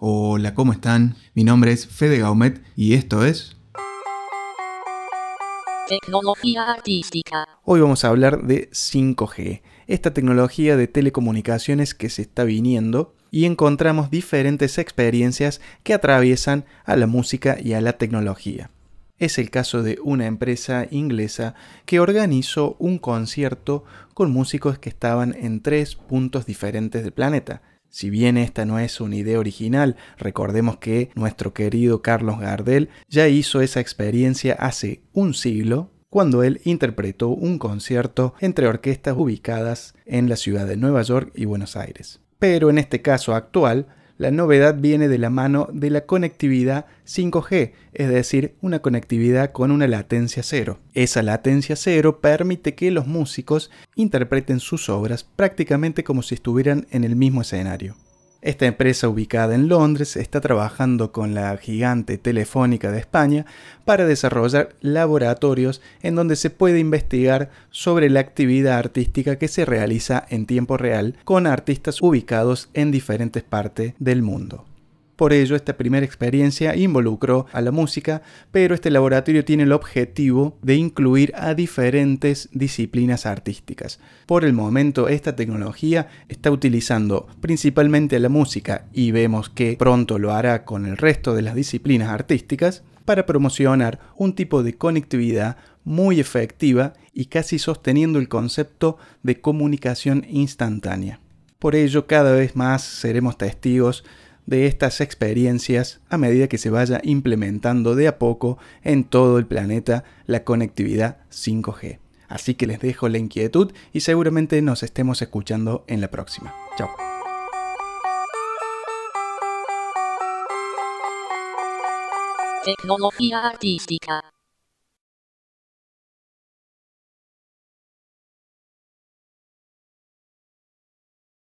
Hola, ¿cómo están? Mi nombre es Fede Gaumet y esto es... Tecnología artística. Hoy vamos a hablar de 5G, esta tecnología de telecomunicaciones que se está viniendo y encontramos diferentes experiencias que atraviesan a la música y a la tecnología. Es el caso de una empresa inglesa que organizó un concierto con músicos que estaban en tres puntos diferentes del planeta. Si bien esta no es una idea original, recordemos que nuestro querido Carlos Gardel ya hizo esa experiencia hace un siglo cuando él interpretó un concierto entre orquestas ubicadas en la ciudad de Nueva York y Buenos Aires. Pero en este caso actual, la novedad viene de la mano de la conectividad 5G, es decir, una conectividad con una latencia cero. Esa latencia cero permite que los músicos interpreten sus obras prácticamente como si estuvieran en el mismo escenario. Esta empresa ubicada en Londres está trabajando con la gigante telefónica de España para desarrollar laboratorios en donde se puede investigar sobre la actividad artística que se realiza en tiempo real con artistas ubicados en diferentes partes del mundo. Por ello, esta primera experiencia involucró a la música, pero este laboratorio tiene el objetivo de incluir a diferentes disciplinas artísticas. Por el momento, esta tecnología está utilizando principalmente la música y vemos que pronto lo hará con el resto de las disciplinas artísticas para promocionar un tipo de conectividad muy efectiva y casi sosteniendo el concepto de comunicación instantánea. Por ello, cada vez más seremos testigos de estas experiencias a medida que se vaya implementando de a poco en todo el planeta la conectividad 5G. Así que les dejo la inquietud y seguramente nos estemos escuchando en la próxima. Chao.